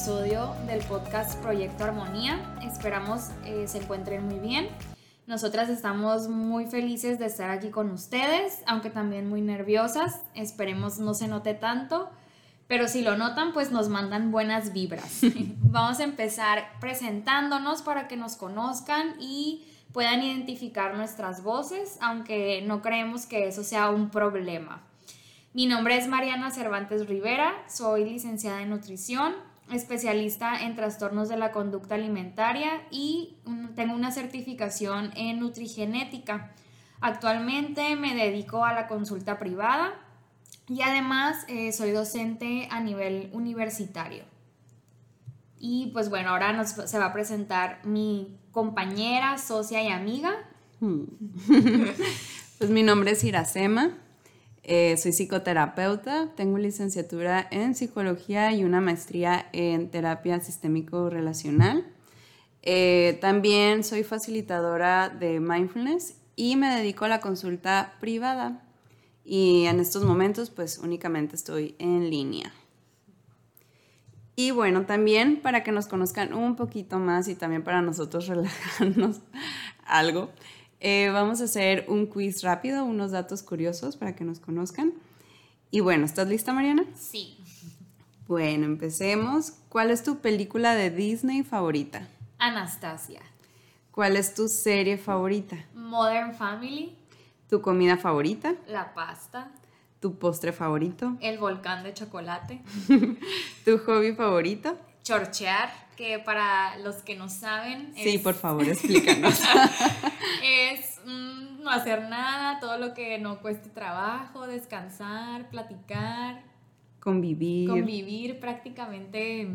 Episodio del podcast Proyecto Armonía. Esperamos eh, se encuentren muy bien. Nosotras estamos muy felices de estar aquí con ustedes, aunque también muy nerviosas. Esperemos no se note tanto. Pero si lo notan, pues nos mandan buenas vibras. Vamos a empezar presentándonos para que nos conozcan y puedan identificar nuestras voces, aunque no creemos que eso sea un problema. Mi nombre es Mariana Cervantes Rivera, soy licenciada en nutrición, especialista en trastornos de la conducta alimentaria y tengo una certificación en nutrigenética. Actualmente me dedico a la consulta privada y además eh, soy docente a nivel universitario. Y pues bueno, ahora nos, se va a presentar mi compañera, socia y amiga. Hmm. pues mi nombre es Iracema, eh, soy psicoterapeuta, tengo licenciatura en psicología y una maestría en terapia sistémico-relacional. Eh, también soy facilitadora de mindfulness y me dedico a la consulta privada y en estos momentos pues únicamente estoy en línea. Y bueno, también para que nos conozcan un poquito más y también para nosotros relajarnos algo, eh, vamos a hacer un quiz rápido, unos datos curiosos para que nos conozcan. Y bueno, ¿estás lista Mariana? Sí. Bueno, empecemos. ¿Cuál es tu película de Disney favorita? Anastasia. ¿Cuál es tu serie favorita? Modern Family. ¿Tu comida favorita? La pasta. ¿Tu postre favorito? El volcán de chocolate. ¿Tu hobby favorito? Chorchear, que para los que no saben... Sí, por favor, explícanos. es mm, no hacer nada, todo lo que no cueste trabajo, descansar, platicar. Convivir. Convivir, prácticamente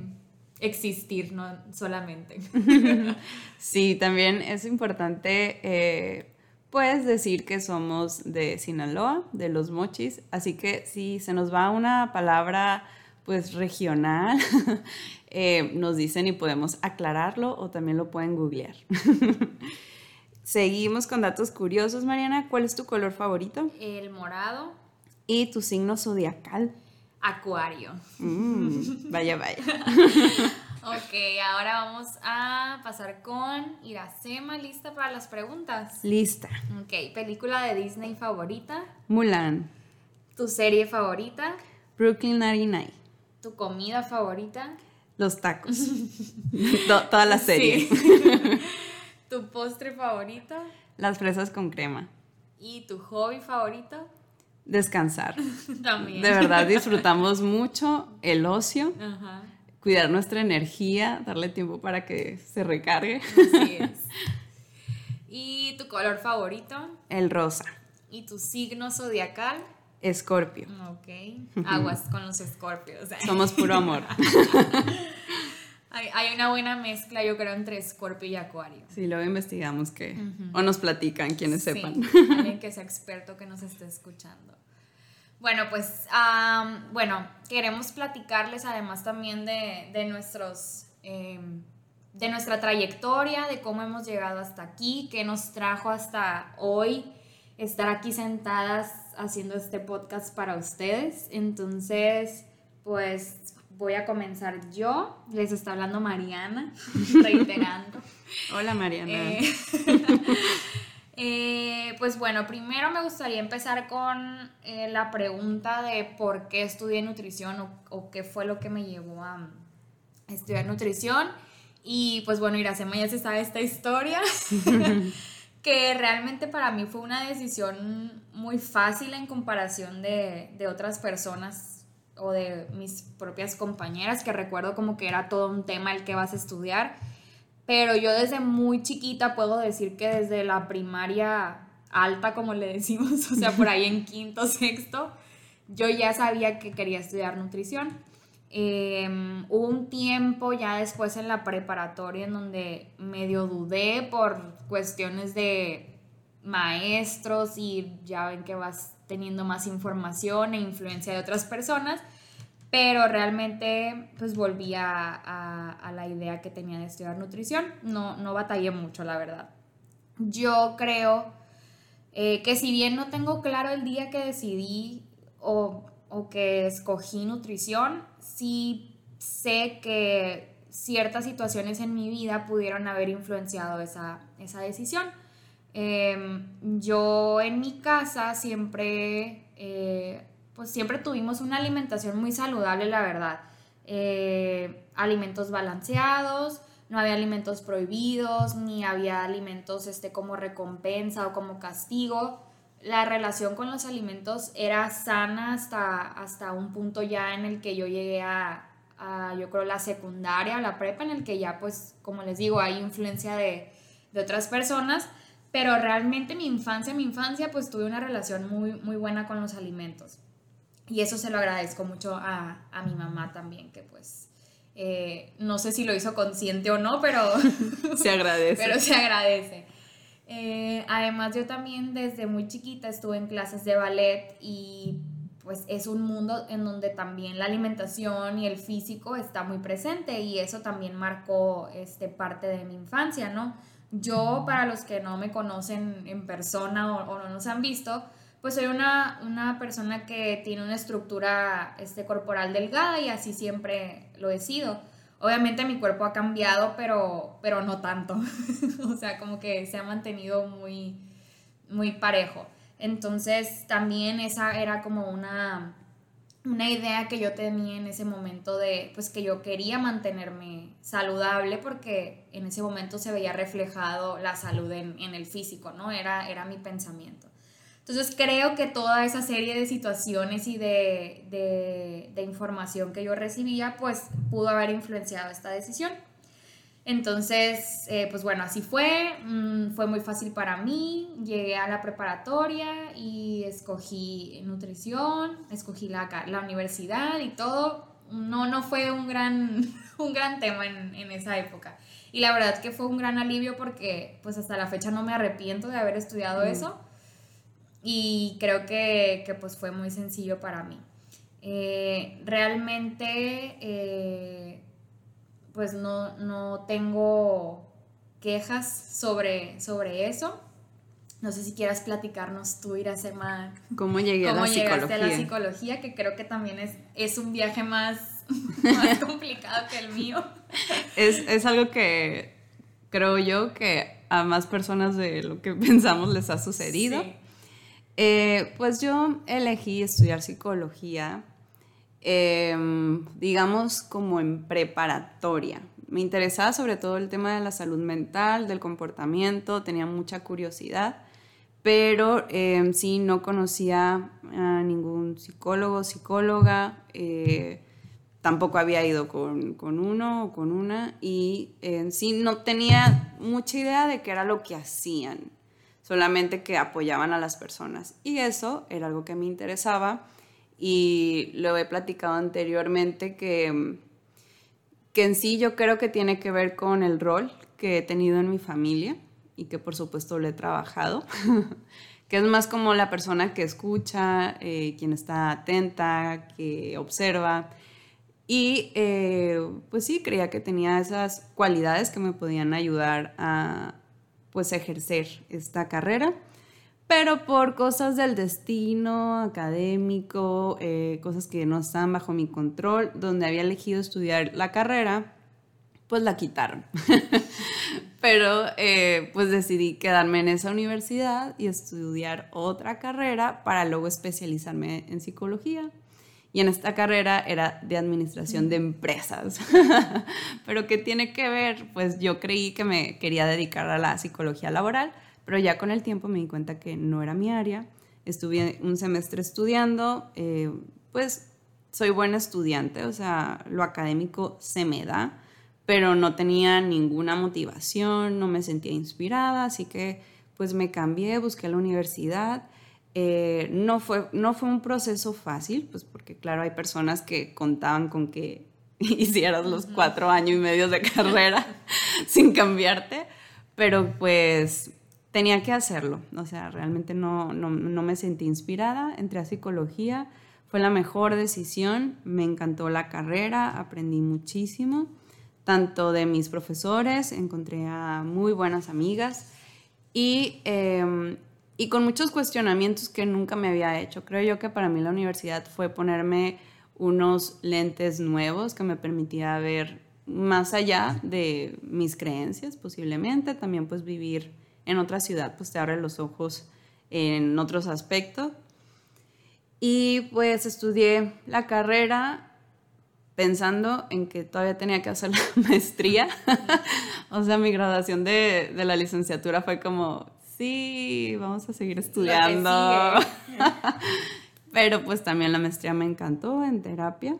existir, no solamente. sí, también es importante... Eh, puedes decir que somos de Sinaloa, de los mochis, así que si se nos va una palabra pues regional, eh, nos dicen y podemos aclararlo o también lo pueden googlear. Seguimos con datos curiosos, Mariana. ¿Cuál es tu color favorito? El morado. ¿Y tu signo zodiacal? Acuario. Mm, vaya, vaya. Ok, ahora vamos a pasar con Iracema, ¿lista para las preguntas? Lista. Ok, película de Disney favorita. Mulan. ¿Tu serie favorita? Brooklyn Nine-Nine. ¿Tu comida favorita? Los tacos. toda la serie. ¿Tu postre favorito? Las fresas con crema. ¿Y tu hobby favorito? Descansar. También. De verdad disfrutamos mucho el ocio. Ajá cuidar nuestra energía, darle tiempo para que se recargue. Así es. ¿Y tu color favorito? El rosa. ¿Y tu signo zodiacal? Escorpio. Ok. Aguas con los escorpios. Somos puro amor. hay, una buena mezcla, yo creo, entre escorpio y acuario. Sí, luego investigamos que... O nos platican quienes sepan. Alguien que sea experto que nos esté escuchando. Bueno, pues, bueno, queremos platicarles además también de, nuestros, em, de nuestra trayectoria, de cómo hemos llegado hasta aquí, qué nos trajo hasta hoy estar aquí sentadas haciendo este podcast para ustedes. Entonces, pues voy a comenzar yo. Les está hablando Mariana, reiterando. Hola Mariana. Eh, Eh, pues bueno, primero me gustaría empezar con eh, la pregunta de por qué estudié nutrición o, qué fue lo que me llevó a, estudiar nutrición. Y pues bueno, Iracema ya se sabe esta historia, que realmente para mí fue una decisión muy fácil en comparación de, de otras personas o de mis propias compañeras, que recuerdo como que era todo un tema el que vas a estudiar pero yo desde muy chiquita puedo decir que desde la primaria alta, como le decimos, o sea, por ahí en quinto, sexto, yo ya sabía que quería estudiar nutrición. Em, hubo un tiempo ya después en la preparatoria en donde medio dudé por cuestiones de maestros y ya ven que vas teniendo más información e influencia de otras personas, pero realmente pues volví a, la idea que tenía de estudiar nutrición, no, no batallé mucho la verdad. Yo creo eh, que si bien no tengo claro el día que decidí o, o que escogí nutrición, sí sé que ciertas situaciones en mi vida pudieron haber influenciado esa, esa decisión. Em, yo en mi casa siempre, eh, pues siempre tuvimos una alimentación muy saludable, la verdad. Eh, alimentos balanceados, no había alimentos prohibidos, ni había alimentos este, como recompensa o como castigo. La relación con los alimentos era sana hasta, hasta un punto ya en el que yo llegué a, a, yo creo, la secundaria, la prepa, en el que ya, pues, como les digo, hay influencia de, de otras personas pero realmente mi infancia, mi infancia, pues tuve una relación muy, muy buena con los alimentos. Y eso se lo agradezco mucho a, a mi mamá también, que pues eh, no sé si lo hizo consciente o no, pero se agradece. pero se agradece. Eh, además yo también desde muy chiquita estuve en clases de ballet y pues es un mundo en donde también la alimentación y el físico está muy presente y eso también marcó este, parte de mi infancia, ¿no? Yo, para los que no me conocen en persona o, no nos han visto, pues soy una, una, persona que tiene una estructura este, corporal delgada y así siempre lo he sido. Obviamente mi cuerpo ha cambiado, pero, pero no tanto. o sea, como que se ha mantenido muy, muy parejo. Entonces también esa era como una, una idea que yo tenía en ese momento de, pues que yo quería mantenerme saludable porque en ese momento se veía reflejado la salud en, el físico, ¿no? Era, era mi pensamiento. Entonces creo que toda esa serie de situaciones y de, de, de información que yo recibía, pues pudo haber influenciado esta decisión. Entonces, eh, pues bueno, así fue, mm, fue muy fácil para mí, llegué a la preparatoria y escogí nutrición, escogí la, la universidad y todo. No, no fue un gran, un gran tema en, en, esa época. Y la verdad que fue un gran alivio porque pues hasta la fecha no me arrepiento de haber estudiado mm. eso y creo que, que, pues fue muy sencillo para mí. Eh, realmente... Eh, pues no, no tengo quejas sobre, sobre eso. No sé si quieras platicarnos tú, Iracema. ¿Cómo llegué a la llegaste a la psicología? Que creo que también es, es un viaje más, más complicado que el mío. Es, es, algo que creo yo que a más personas de lo que pensamos les ha sucedido. Eh, pues yo elegí estudiar psicología Em, digamos, como en preparatoria. Me interesaba sobre todo el tema de la salud mental, del comportamiento, tenía mucha curiosidad, pero eh, sí no conocía a ningún psicólogo, psicóloga, eh, tampoco había ido con, con, uno o con una y en sí no tenía mucha idea de qué era lo que hacían, solamente que apoyaban a las personas. Y eso era algo que me interesaba y lo he platicado anteriormente que, que en sí yo creo que tiene que ver con el rol que he tenido en mi familia y que por supuesto lo he trabajado, que es más como la persona que escucha, eh, quien está atenta, que observa. Y eh, pues sí, creía que tenía esas cualidades que me podían ayudar a pues ejercer esta carrera pero por cosas del destino académico, eh, cosas que no estaban bajo mi control, donde había elegido estudiar la carrera, pues la quitaron. pero eh, pues decidí quedarme en esa universidad y estudiar otra carrera para luego especializarme en psicología. Y en esta carrera era de administración de empresas. pero ¿qué tiene que ver? Pues yo creí que me quería dedicar a la psicología laboral pero ya con el tiempo me di cuenta que no era mi área. Estuve un semestre estudiando, eh, pues soy buena estudiante, o sea, lo académico se me da, pero no tenía ninguna motivación, no me sentía inspirada, así que pues me cambié, busqué la universidad Eh, no, fue, no fue un proceso fácil, pues porque claro, hay personas que contaban con que hicieras los cuatro años y medio de carrera sin cambiarte, pero pues tenía que hacerlo. O sea, realmente no, no, no me sentí inspirada, entré a psicología, fue la mejor decisión, me encantó la carrera, aprendí muchísimo, tanto de mis profesores, encontré a muy buenas amigas y, em, y con muchos cuestionamientos que nunca me había hecho. Creo yo que para mí la universidad fue ponerme unos lentes nuevos que me permitía ver más allá de mis creencias posiblemente, también pues vivir en otra ciudad pues te abre los ojos en otros aspectos. Y pues estudié la carrera pensando en que todavía tenía que hacer la maestría. o sea, mi graduación de, de, la licenciatura fue como, sí, vamos a seguir estudiando. Pero pues también la maestría me encantó en terapia.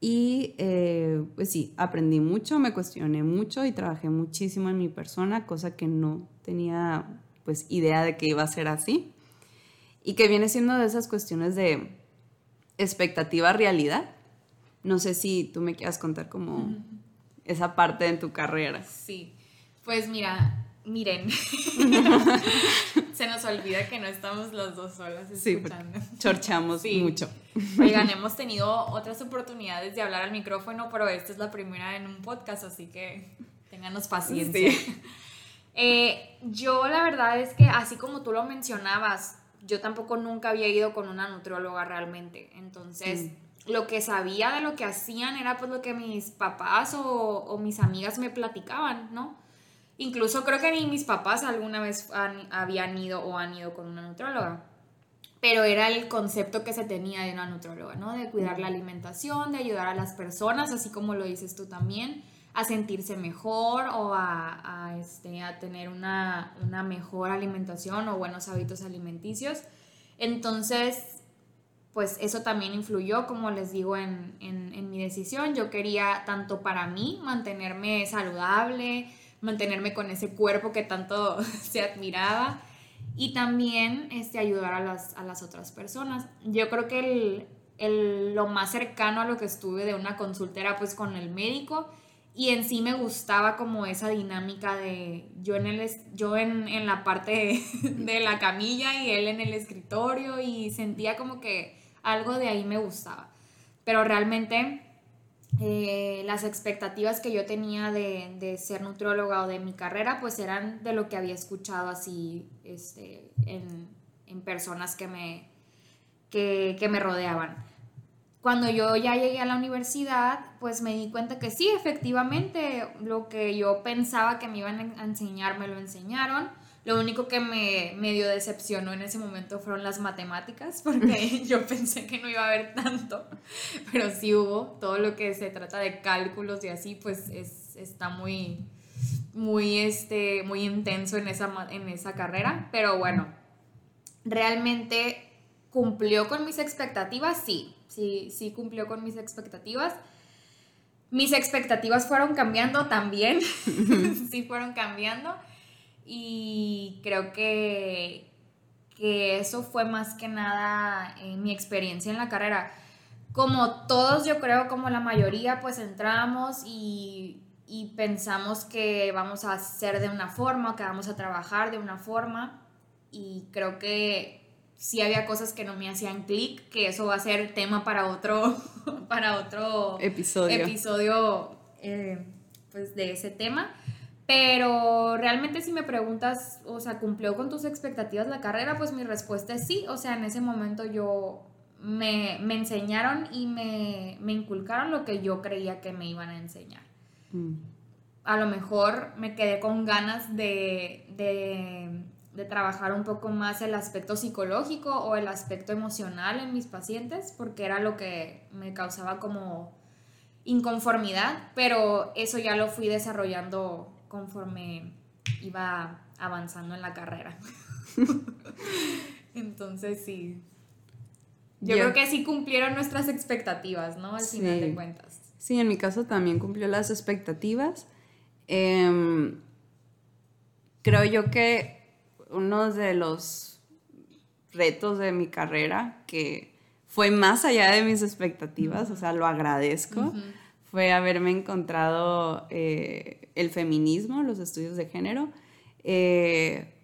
Y eh, pues sí, aprendí mucho, me cuestioné mucho y trabajé muchísimo en mi persona, cosa que no tenía pues idea de que iba a ser así. Y que viene siendo de esas cuestiones de expectativa realidad. No sé si tú me quieras contar como esa parte de tu carrera. Sí, pues mira, miren, se nos olvida que no estamos los dos solas escuchando. Sí, chorchamos mucho. Oigan, hemos tenido otras oportunidades de hablar al micrófono, pero esta es la primera en un podcast, así que ténganos paciencia. Eh, yo la verdad es que así como tú lo mencionabas, yo tampoco nunca había ido con una nutrióloga realmente. Entonces, mm. lo que sabía de lo que hacían era pues lo que mis papás o, o mis amigas me platicaban, ¿no? Incluso creo que ni mis papás alguna vez habían ido o han ido con una nutróloga. Pero era el concepto que se tenía de una nutróloga, ¿no? De cuidar la alimentación, de ayudar a las personas, así como lo dices tú también, a sentirse mejor o a, este, a tener una, una, mejor alimentación o buenos hábitos alimenticios. Entonces, pues eso también influyó, como les digo, en, en, en mi decisión. Yo quería tanto para mí mantenerme saludable, mantenerme con ese cuerpo que tanto se admiraba y también este, ayudar a las, a las otras personas. Yo creo que el, el, lo más cercano a lo que estuve de una consulta era pues con el médico y en sí me gustaba como esa dinámica de yo en, el, yo en, en la parte de la camilla y él en el escritorio y sentía como que algo de ahí me gustaba. Pero realmente eh, las expectativas que yo tenía de, de, ser nutrióloga o de mi carrera, pues eran de lo que había escuchado así este, en, en personas que me, que, que me rodeaban. Cuando yo ya llegué a la universidad, pues me di cuenta que sí, efectivamente, lo que yo pensaba que me iban a enseñar, me lo enseñaron lo único que me medio decepcionó en ese momento fueron las matemáticas, porque yo pensé que no iba a haber tanto, pero sí hubo. Todo lo que se trata de cálculos y así, pues es, está muy, muy, este, muy intenso en esa, en esa carrera. Pero bueno, realmente cumplió con mis expectativas, sí, sí, sí cumplió con mis expectativas. Mis expectativas fueron cambiando también, sí fueron cambiando y creo que, que eso fue más que nada eh, mi experiencia en la carrera. Como todos, yo creo, como la mayoría, pues entramos y, y pensamos que vamos a hacer de una forma, que vamos a trabajar de una forma y creo que sí había cosas que no me hacían clic, que eso va a ser tema para otro, para otro episodio, episodio eh, pues de ese tema. Pero realmente si me preguntas, o sea, ¿cumplió con tus expectativas la carrera? Pues mi respuesta es sí. O sea, en ese momento yo me, me enseñaron y me, me, inculcaron lo que yo creía que me iban a enseñar. Mm. A lo mejor me quedé con ganas de, de, de trabajar un poco más el aspecto psicológico o el aspecto emocional en mis pacientes, porque era lo que me causaba como inconformidad, pero eso ya lo fui desarrollando conforme iba avanzando en la carrera. Entonces sí. Yo creo que sí cumplieron nuestras expectativas, ¿no? Al final de cuentas. Sí, en mi caso también cumplió las expectativas. Em, creo yo que uno de los retos de mi carrera que fue más allá de mis expectativas, o sea, lo agradezco. Fue haberme encontrado eh, el feminismo, los estudios de género, eh,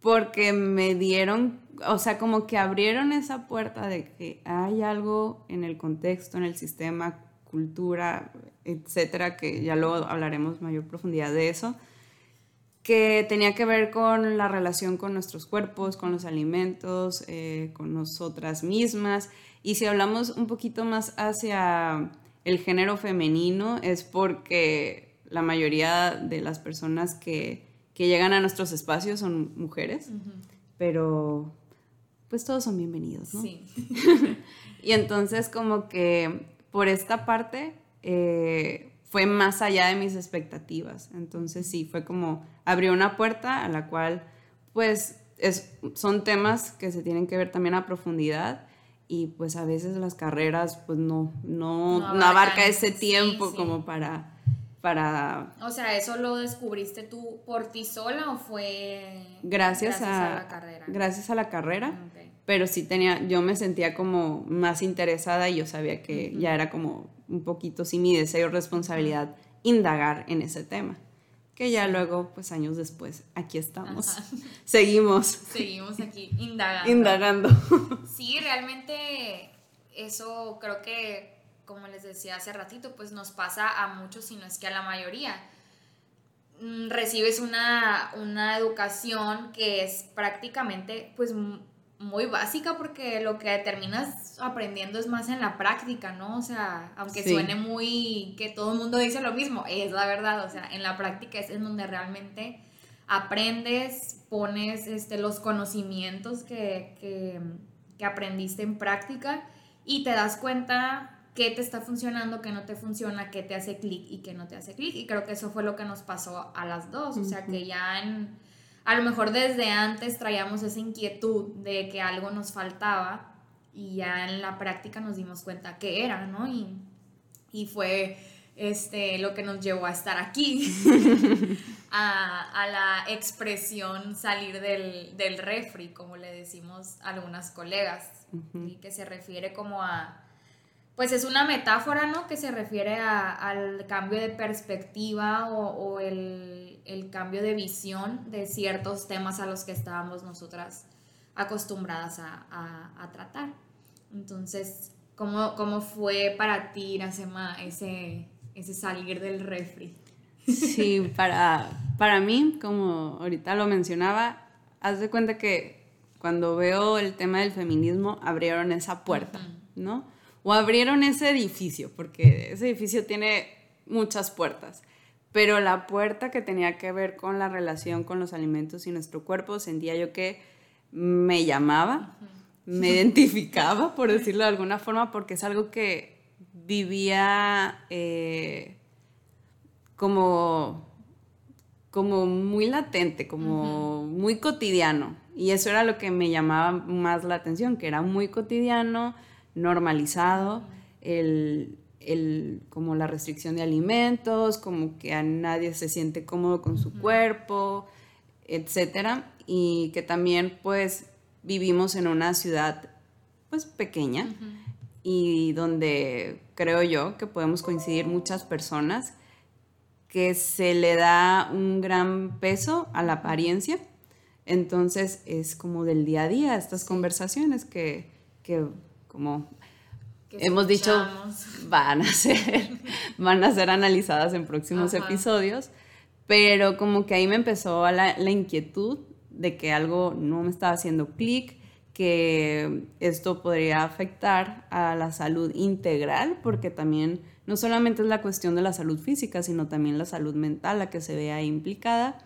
porque me dieron, o sea, como que abrieron esa puerta de que hay algo en el contexto, en el sistema, cultura, etcétera, que ya luego hablaremos mayor profundidad de eso, que tenía que ver con la relación con nuestros cuerpos, con los alimentos, eh, con nosotras mismas. Y si hablamos un poquito más hacia el género femenino, es porque la mayoría de las personas que, que llegan a nuestros espacios son mujeres, pero pues todos son bienvenidos, ¿no? Sí. y entonces como que por esta parte eh, fue más allá de mis expectativas. Entonces sí, fue como abrió una puerta a la cual pues es, son temas que se tienen que ver también a profundidad y pues a veces las carreras pues no, no, no, abarca ese tiempo como para para... O sea, ¿eso lo descubriste tú por ti sola o fue gracias, a, la carrera? Gracias a la carrera, pero sí tenía, yo me sentía como más interesada y yo sabía que ya era como un poquito, sí, mi deseo y responsabilidad indagar en ese tema. Que ya luego, pues años después, aquí estamos. Seguimos. Seguimos aquí indagando. Indagando. Sí, realmente eso creo que como les decía hace ratito, pues nos pasa a muchos, si no es que a la mayoría. Mm, recibes una, una educación que es prácticamente pues muy básica porque lo que terminas aprendiendo es más en la práctica, ¿no? O sea, aunque suene muy que todo el mundo dice lo mismo, es la verdad, o sea, en la práctica es en donde realmente aprendes, pones este, los conocimientos que, que, que aprendiste en práctica y te das cuenta qué te está funcionando, qué no te funciona, qué te hace clic y qué no te hace clic. Y creo que eso fue lo que nos pasó a las dos. O sea, que ya en, a lo mejor desde antes traíamos esa inquietud de que algo nos faltaba y ya en la práctica nos dimos cuenta que era, ¿no? Y, y fue este, lo que nos llevó a estar aquí, a, a, la expresión salir del, del, refri, como le decimos a algunas colegas, y que se refiere como a pues es una metáfora, ¿no? Que se refiere al cambio de perspectiva o, el, cambio de visión de ciertos temas a los que estábamos nosotras acostumbradas a, tratar. Entonces, ¿cómo, ¿cómo, fue para ti, Iracema, ese, ese salir del refri? Sí, para, para mí, como ahorita lo mencionaba, haz de cuenta que cuando veo el tema del feminismo, abrieron esa puerta, ¿no? o abrieron ese edificio, porque ese edificio tiene muchas puertas, pero la puerta que tenía que ver con la relación con los alimentos y nuestro cuerpo, sentía yo que me llamaba, me identificaba, por decirlo de alguna forma, porque es algo que vivía eh, como, como muy latente, como muy cotidiano. Y eso era lo que me llamaba más la atención, que era muy cotidiano, normalizado el, como la restricción de alimentos, como que a nadie se siente cómodo con su cuerpo, etcétera, y que también pues vivimos en una ciudad pues pequeña y donde creo yo que podemos coincidir muchas personas que se le da un gran peso a la apariencia. Entonces es como del día a día estas conversaciones que, que como hemos dicho, van a ser, van a ser analizadas en próximos episodios, pero como que ahí me empezó la, la inquietud de que algo no me estaba haciendo clic, que esto podría afectar a la salud integral, porque también no solamente es la cuestión de la salud física, sino también la salud mental la que se ve ahí implicada.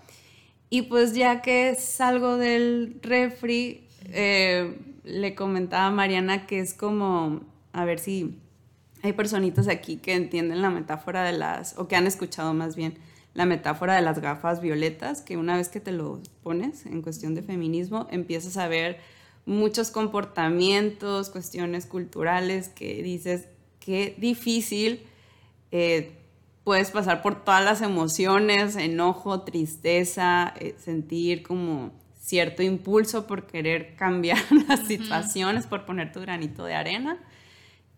Y pues ya que salgo del refri, eh, le comentaba a Mariana que es como, a ver si hay personitas aquí que entienden la metáfora de las, o que han escuchado más bien, la metáfora de las gafas violetas, que una vez que te lo pones en cuestión de feminismo, empiezas a ver muchos comportamientos, cuestiones culturales que dices, qué difícil eh, puedes pasar por todas las emociones, enojo, tristeza, eh, sentir como cierto impulso por querer cambiar las situaciones, por poner tu granito de arena.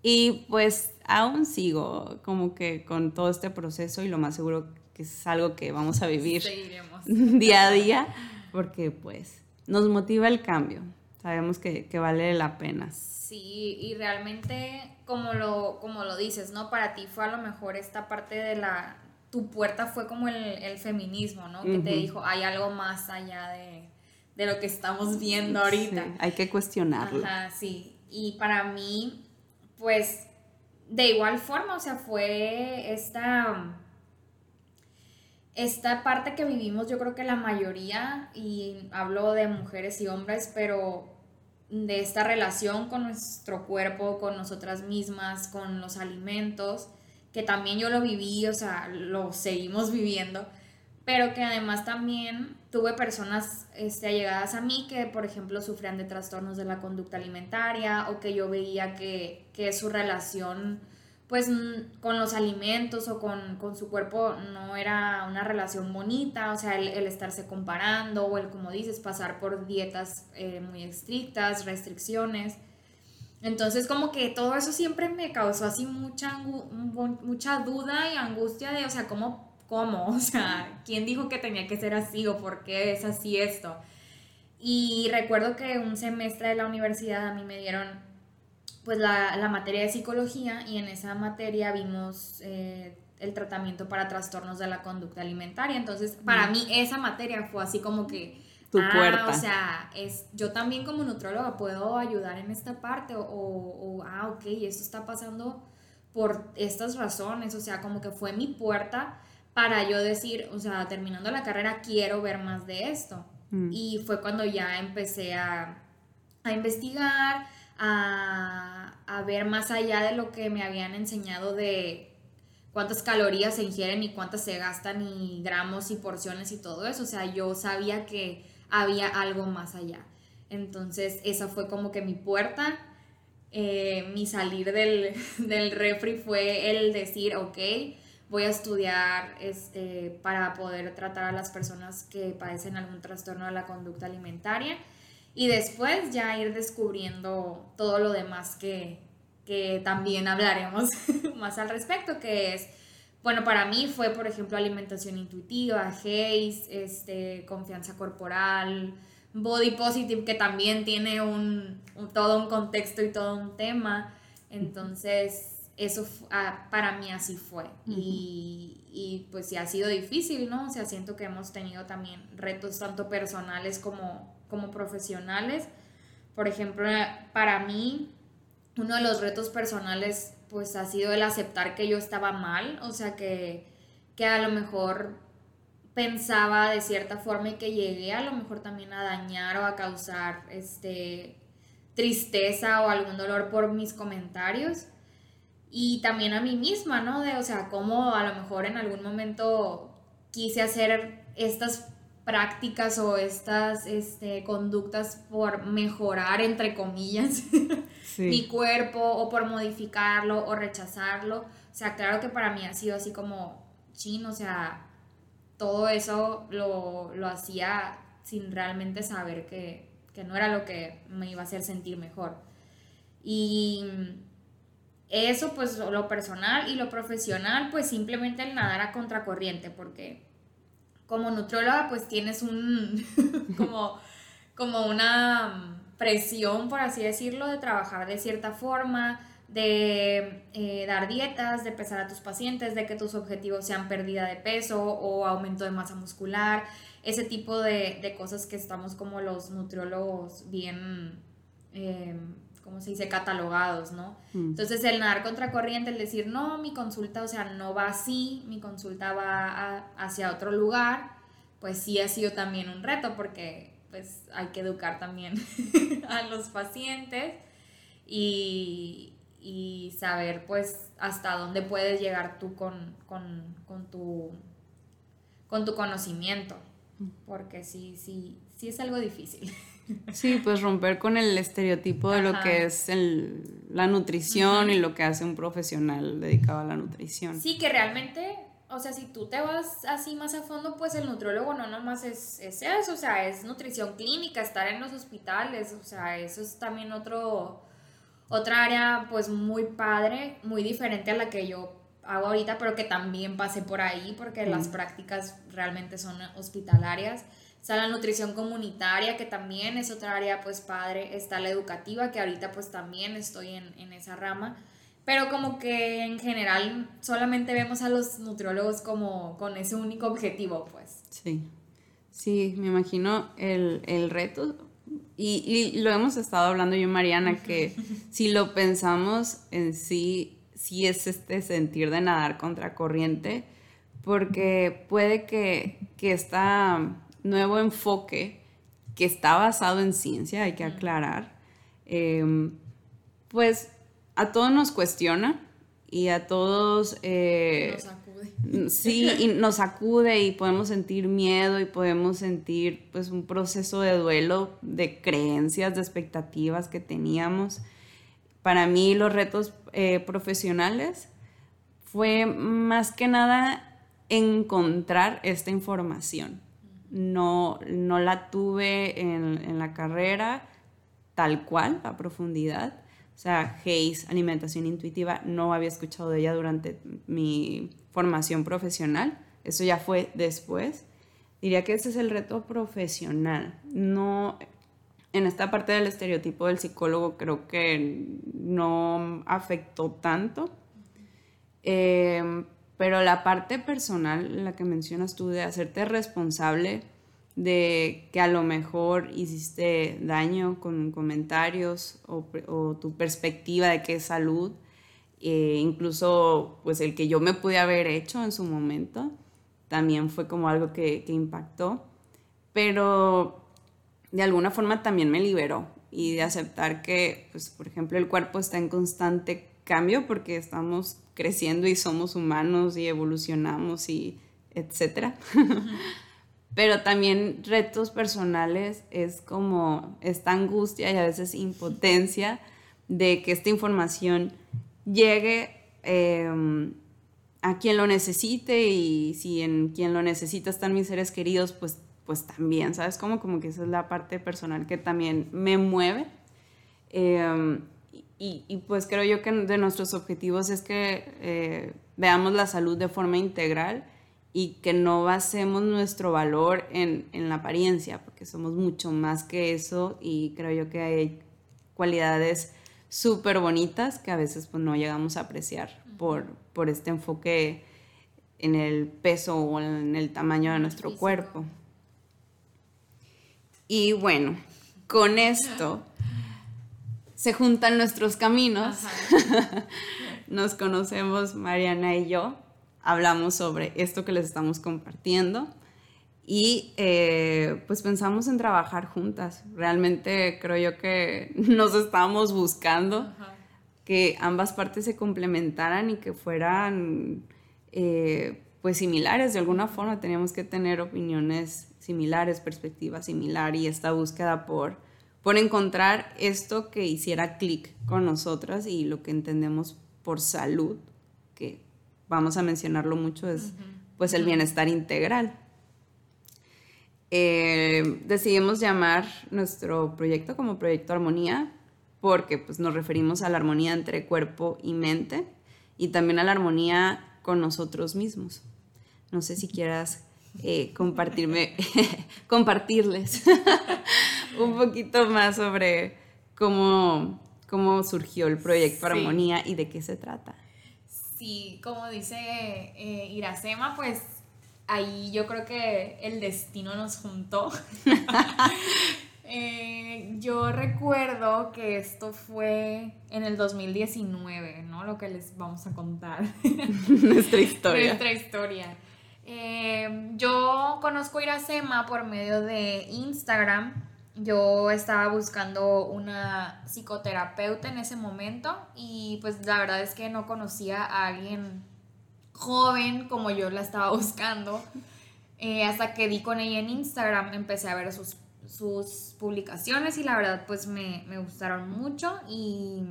Y pues aún sigo como que con todo este proceso y lo más seguro que es algo que vamos a vivir día a día porque pues nos motiva el cambio. Sabemos que, que, vale la pena. Sí, y realmente como lo, como lo dices, ¿no? Para ti fue a lo mejor esta parte de la... Tu puerta fue como el, el feminismo, ¿no? Que te dijo, hay algo más allá de, de lo que estamos viendo ahorita. Sí, hay que cuestionarlo. Ajá, sí. Y para mí, pues, de igual forma, o sea, fue esta, esta parte que vivimos, yo creo que la mayoría, y hablo de mujeres y hombres, pero de esta relación con nuestro cuerpo, con nosotras mismas, con los alimentos, que también yo lo viví, o sea, lo seguimos viviendo, pero que además también tuve personas este, allegadas a mí que, por ejemplo, sufrían de trastornos de la conducta alimentaria o que yo veía que, su relación pues con los alimentos o con, su cuerpo no era una relación bonita, o sea, el, el estarse comparando o el, como dices, pasar por dietas eh, muy estrictas, restricciones. Entonces como que todo eso siempre me causó así mucha, mucha duda y angustia de, o sea, ¿cómo ¿cómo? O sea, ¿quién dijo que tenía que ser así o por qué es así esto? Y recuerdo que un semestre de la universidad a mí me dieron pues la, la materia de psicología y en esa materia vimos eh, el tratamiento para trastornos de la conducta alimentaria. Entonces, para mí esa materia fue así como que... Tu ah, puerta. O sea, es, yo también como nutróloga puedo ayudar en esta parte o, o, ah, ok, esto está pasando por estas razones. O sea, como que fue mi puerta para yo decir, o sea, terminando la carrera quiero ver más de esto. Mm. Y fue cuando ya empecé a, a investigar, a, a, ver más allá de lo que me habían enseñado de cuántas calorías se ingieren y cuántas se gastan y gramos y porciones y todo eso. O sea, yo sabía que había algo más allá. Entonces, esa fue como que mi puerta. Eh, mi salir del, del refri fue el decir, ok, voy a estudiar este, para poder tratar a las personas que padecen algún trastorno de la conducta alimentaria y después ya ir descubriendo todo lo demás que, que también hablaremos más al respecto, que es, bueno, para mí fue, por ejemplo, alimentación intuitiva, HACE, este, confianza corporal, body positive, que también tiene un, todo un contexto y todo un tema. Entonces, eso ah, para mí así fue. y, y, pues sí ha sido difícil, ¿no? O sea, siento que hemos tenido también retos tanto personales como, como profesionales. Por ejemplo, para mí, uno de los retos personales pues ha sido el aceptar que yo estaba mal, o sea, que, que a lo mejor pensaba de cierta forma y que llegué a lo mejor también a dañar o a causar este tristeza o algún dolor por mis comentarios y también a mí misma, ¿no? De, o sea, cómo a lo mejor en algún momento quise hacer estas prácticas o estas este, conductas por mejorar, entre comillas, mi cuerpo o por modificarlo o rechazarlo. O sea, claro que para mí ha sido así como chin, o sea, todo eso lo, lo hacía sin realmente saber que, que no era lo que me iba a hacer sentir mejor. Y eso pues lo personal y lo profesional pues simplemente el nadar a contracorriente porque como nutrióloga pues tienes un como, como una presión por así decirlo de trabajar de cierta forma de eh, dar dietas, de pesar a tus pacientes, de que tus objetivos sean pérdida de peso o aumento de masa muscular, ese tipo de, cosas que estamos como los nutriólogos bien eh, ¿cómo se dice?, catalogados, ¿no? Mm. Entonces el nadar contracorriente, el decir, no, mi consulta, o sea, no va así, mi consulta va hacia otro lugar, pues sí ha sido también un reto porque pues hay que educar también a los pacientes y, y, saber pues hasta dónde puedes llegar tú con, con, con, tu, con tu conocimiento. Porque sí, sí, sí es algo difícil. Sí, pues romper con el estereotipo de lo que es la nutrición y lo que hace un profesional dedicado a la nutrición. Sí, que realmente o sea, si tú te vas así más a fondo, pues el nutriólogo no nomás es, es eso, o sea, es nutrición clínica, estar en los hospitales, o sea, eso es también otro, otra área pues muy padre, muy diferente a la que yo hago ahorita, pero que también pasé por ahí porque las prácticas realmente son hospitalarias. Está la nutrición comunitaria, que también es otra área pues padre. Está la educativa, que ahorita pues también estoy en, en esa rama. Pero como que en general solamente vemos a los nutriólogos como con ese único objetivo, pues. Sí, sí, me imagino el, el reto, y, y, lo hemos estado hablando yo Mariana, que si lo pensamos en sí, sí es este sentir de nadar contra corriente, porque puede que, que este nuevo enfoque, que está basado en ciencia, hay que aclarar, eh, pues a todos nos cuestiona y a todos... Eh, nos acude. Sí, y nos acude y podemos sentir miedo y podemos sentir pues un proceso de duelo de creencias, de expectativas que teníamos. Para mí los retos eh, profesionales fue más que nada encontrar esta información. No, no la tuve en, en la carrera tal cual, a profundidad o sea, Hayes, alimentación intuitiva, no había escuchado de ella durante mi formación profesional. Eso ya fue después. Diría que ese es el reto profesional. No, en esta parte del estereotipo del psicólogo creo que no afectó tanto. Eh, pero la parte personal, la que mencionas tú, de hacerte responsable de que a lo mejor hiciste daño con comentarios o, tu perspectiva de qué es salud, eh, incluso pues el que yo me pude haber hecho en su momento, también fue como algo que, impactó, pero de alguna forma también me liberó y de aceptar que, pues, por ejemplo, el cuerpo está en constante cambio porque estamos creciendo y somos humanos y evolucionamos y etcétera. pero también retos personales es como esta angustia y a veces impotencia de que esta información llegue em, a quien lo necesite y si en quien lo necesita están mis seres queridos, pues, pues también, ¿sabes? Como, como que esa es la parte personal que también me mueve. Em, y, y, pues creo yo que de nuestros objetivos es que eh, veamos la salud de forma integral y que no basemos nuestro valor en, en, la apariencia, porque somos mucho más que eso y creo yo que hay cualidades súper bonitas que a veces pues, no llegamos a apreciar por, por este enfoque en el peso o en el tamaño de nuestro cuerpo. Y bueno, con esto se juntan nuestros caminos. Nos conocemos Mariana y yo hablamos sobre esto que les estamos compartiendo y eh, pues pensamos en trabajar juntas. Realmente creo yo que nos estábamos buscando que ambas partes se complementaran y que fueran eh, pues similares de alguna forma. Teníamos que tener opiniones similares, perspectivas similar y esta búsqueda por, por encontrar esto que hiciera clic con nosotras y lo que entendemos por salud, que vamos a mencionarlo mucho, es pues el bienestar integral. Eh, decidimos llamar nuestro proyecto como Proyecto Armonía porque pues, nos referimos a la armonía entre cuerpo y mente y también a la armonía con nosotros mismos. No sé si quieras eh, compartirme, compartirles un poquito más sobre cómo, cómo surgió el proyecto Armonía y de qué se trata sí, como dice eh, Iracema, pues ahí yo creo que el destino nos juntó. Eh, yo recuerdo que esto fue en el 2019, ¿no? Lo que les vamos a contar. Nuestra historia. Nuestra historia. Eh, yo conozco Iracema por medio de Instagram yo estaba buscando una psicoterapeuta en ese momento y pues la verdad es que no conocía a alguien joven como yo la estaba buscando. Eh, hasta que di con ella en Instagram, empecé a ver sus, sus publicaciones y la verdad pues me, me gustaron mucho y,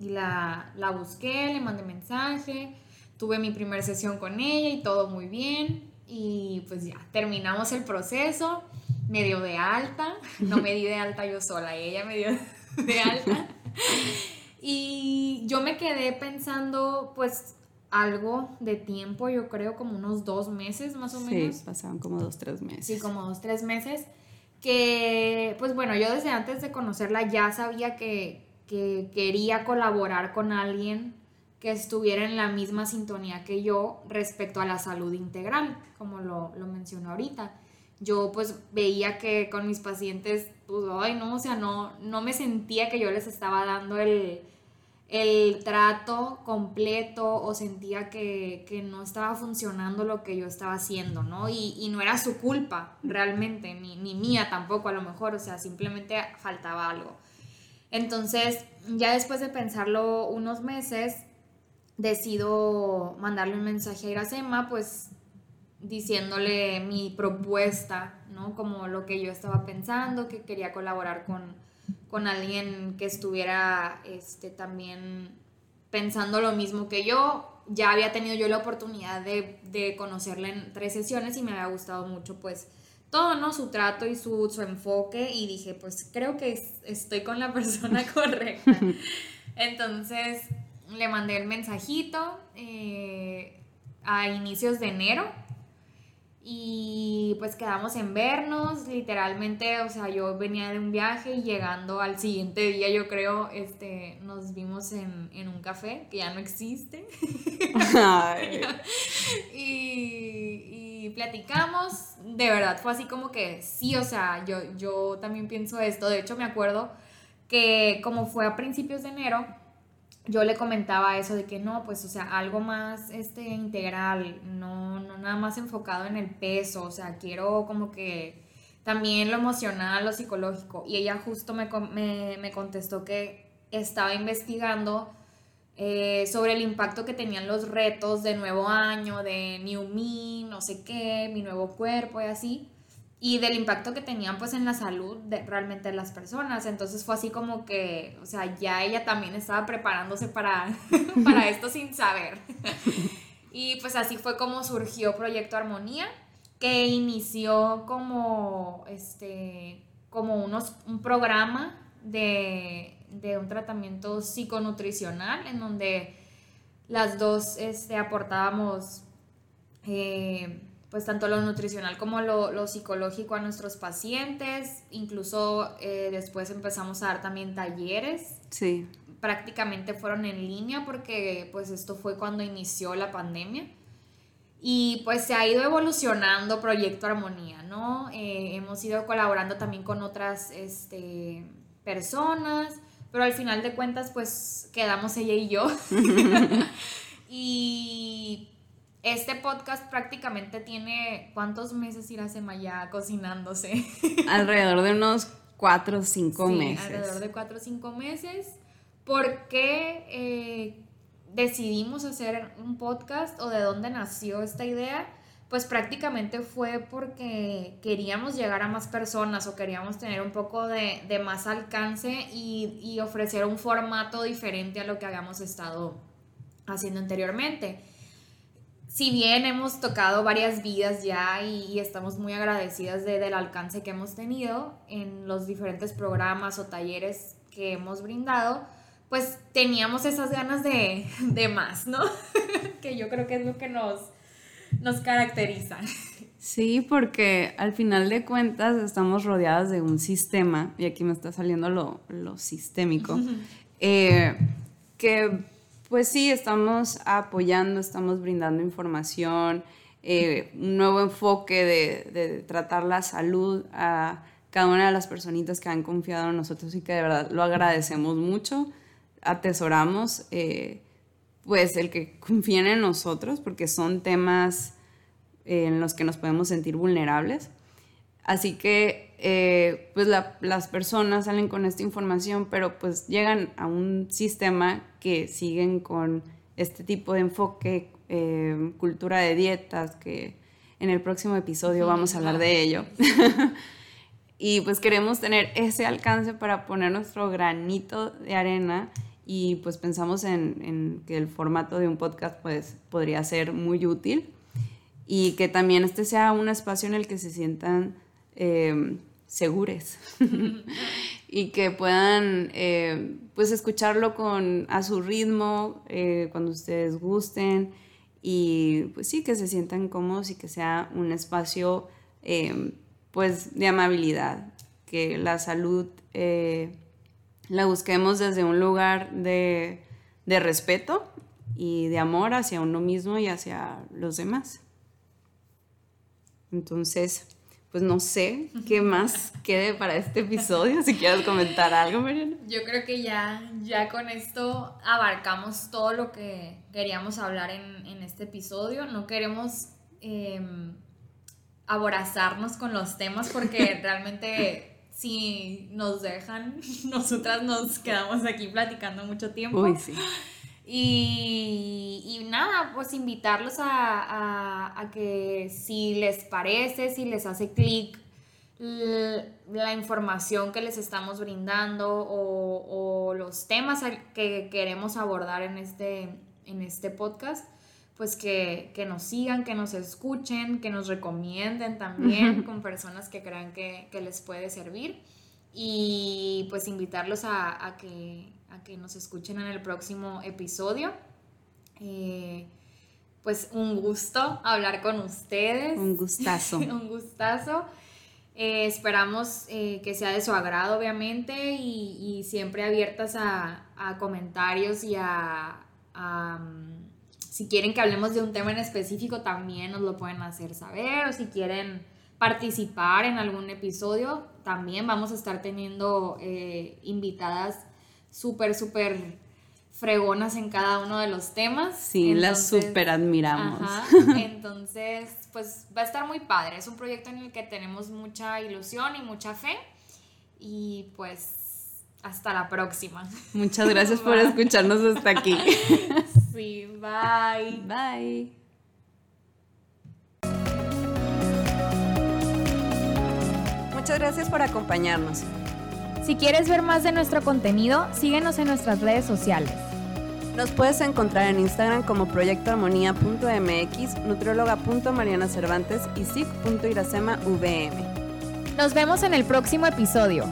y la, la, busqué, le mandé mensaje, tuve mi primera sesión con ella y todo muy bien. Y pues ya, terminamos el proceso, me dio de alta, no me di de alta yo sola, ella me dio de alta. Y yo me quedé pensando, pues, algo de tiempo, yo creo como unos dos meses más o menos. Sí, pasaron como dos, tres meses. Sí, como dos, tres meses. Que, pues bueno, yo desde antes de conocerla ya sabía que, que quería colaborar con alguien que estuviera en la misma sintonía que yo respecto a la salud integral, como lo, lo mencionó ahorita. Yo pues veía que con mis pacientes, pues, ay, no, o sea, no, no me sentía que yo les estaba dando el, el trato completo o sentía que, no estaba funcionando lo que yo estaba haciendo, ¿no? Y, no era su culpa realmente, ni, ni, mía tampoco a lo mejor, o sea, simplemente faltaba algo. Entonces, ya después de pensarlo unos meses, decido mandarle un mensaje a Iracema, pues diciéndole mi propuesta, ¿no? Como lo que yo estaba pensando, que quería colaborar con con alguien que estuviera este, también pensando lo mismo que yo. Ya había tenido yo la oportunidad de, de conocerla en tres sesiones y me había gustado mucho pues todo, ¿no? Su trato y su, su enfoque y dije pues creo que estoy con la persona correcta. Entonces le mandé el mensajito eh, a inicios de enero y pues quedamos en vernos, literalmente, o sea, yo venía de un viaje y llegando al siguiente día, yo creo, este, nos vimos en, un café que ya no existe. y, platicamos, de verdad, fue así como que sí, o sea, yo, yo también pienso esto, de hecho me acuerdo que como fue a principios de enero, yo le comentaba eso de que no, pues, o sea, algo más este, integral, no, no nada más enfocado en el peso, o sea, quiero como que también lo emocional, lo psicológico. Y ella justo me, me, contestó que estaba investigando eh, sobre el impacto que tenían los retos de nuevo año, de New Me, no sé qué, mi nuevo cuerpo y así y del impacto que tenían pues en la salud de, realmente de las personas. Entonces fue así como que, o sea, ya ella también estaba preparándose para, para esto sin saber. y pues así fue como surgió Proyecto Armonía, que inició como, este, como unos, un programa de, de un tratamiento psiconutricional en donde las dos este, aportábamos... Eh, pues tanto lo nutricional como lo, psicológico a nuestros pacientes. Incluso eh, después empezamos a dar también talleres. Sí. Prácticamente fueron en línea porque pues esto fue cuando inició la pandemia. Y pues se ha ido evolucionando Proyecto Armonía, ¿no? Eh, hemos ido colaborando también con otras este, personas, pero al final de cuentas pues quedamos ella y yo. y este podcast prácticamente tiene cuántos meses irá ya cocinándose. Alrededor de unos cuatro o cinco sí, meses. Alrededor de cuatro o cinco meses. ¿Por qué eh, decidimos hacer un podcast o de dónde nació esta idea? Pues prácticamente fue porque queríamos llegar a más personas o queríamos tener un poco de, más alcance y, y ofrecer un formato diferente a lo que habíamos estado haciendo anteriormente si bien hemos tocado varias vidas ya y, estamos muy agradecidas de, del alcance que hemos tenido en los diferentes programas o talleres que hemos brindado, pues teníamos esas ganas de, de más, ¿no? que yo creo que es lo que nos, nos caracteriza. Sí, porque al final de cuentas estamos rodeadas de un sistema, y aquí me está saliendo lo, lo sistémico, eh, que pues sí, estamos apoyando, estamos brindando información, eh, un nuevo enfoque de, tratar la salud a cada una de las personitas que han confiado en nosotros y que de verdad lo agradecemos mucho, atesoramos eh, pues el que confíen en nosotros porque son temas eh, en los que nos podemos sentir vulnerables. Así que pues las personas salen con esta información, pero pues llegan a un sistema que siguen con este tipo de enfoque, eh, cultura de dietas, que en el próximo episodio vamos a hablar de ello. y pues queremos tener ese alcance para poner nuestro granito de arena y pues pensamos en, que el formato de un podcast pues podría ser muy útil y que también este sea un espacio en el que se sientan eh, segures. Y que puedan eh, pues escucharlo con, a su ritmo eh, cuando ustedes gusten. Y pues sí que se sientan cómodos y que sea un espacio pues de amabilidad. Que la salud la busquemos desde un lugar de, respeto y de amor hacia uno mismo y hacia los demás. Entonces, pues no sé qué más quede para este episodio, si quieres comentar algo, Mariana. Yo creo que ya, ya con esto abarcamos todo lo que queríamos hablar en, este episodio. No queremos em, aborazarnos con los temas porque realmente si nos dejan, nosotras nos quedamos aquí platicando mucho tiempo. Uy, sí. Y, nada, pues invitarlos a, que si les parece, si les hace clic la información que les estamos brindando o, los temas que queremos abordar en este, en este podcast, pues que, nos sigan, que nos escuchen, que nos recomienden también con personas que crean que, les puede servir. Y pues invitarlos a, que, que nos escuchen en el próximo episodio. Eh, pues un gusto hablar con ustedes. Un gustazo. un gustazo. Eh, esperamos eh, que sea de su agrado, obviamente, y, siempre abiertas a, comentarios y a, si quieren que hablemos de un tema en específico, también nos lo pueden hacer saber. O si quieren participar en algún episodio, también vamos a estar teniendo eh, invitadas súper, súper fregonas en cada uno de los temas. Sí, las súper admiramos. entonces, pues va a estar muy padre. Es un proyecto en el que tenemos mucha ilusión y mucha fe. Y pues hasta la próxima. Muchas gracias por escucharnos hasta aquí. Sí, bye. Bye. Muchas gracias por acompañarnos. Si quieres ver más de nuestro contenido, síguenos en nuestras redes sociales. Nos puedes encontrar en Instagram como proyectoarmonía.mx, nutrióloga.mariana Cervantes y sic.iracema.vm. Nos vemos en el próximo episodio.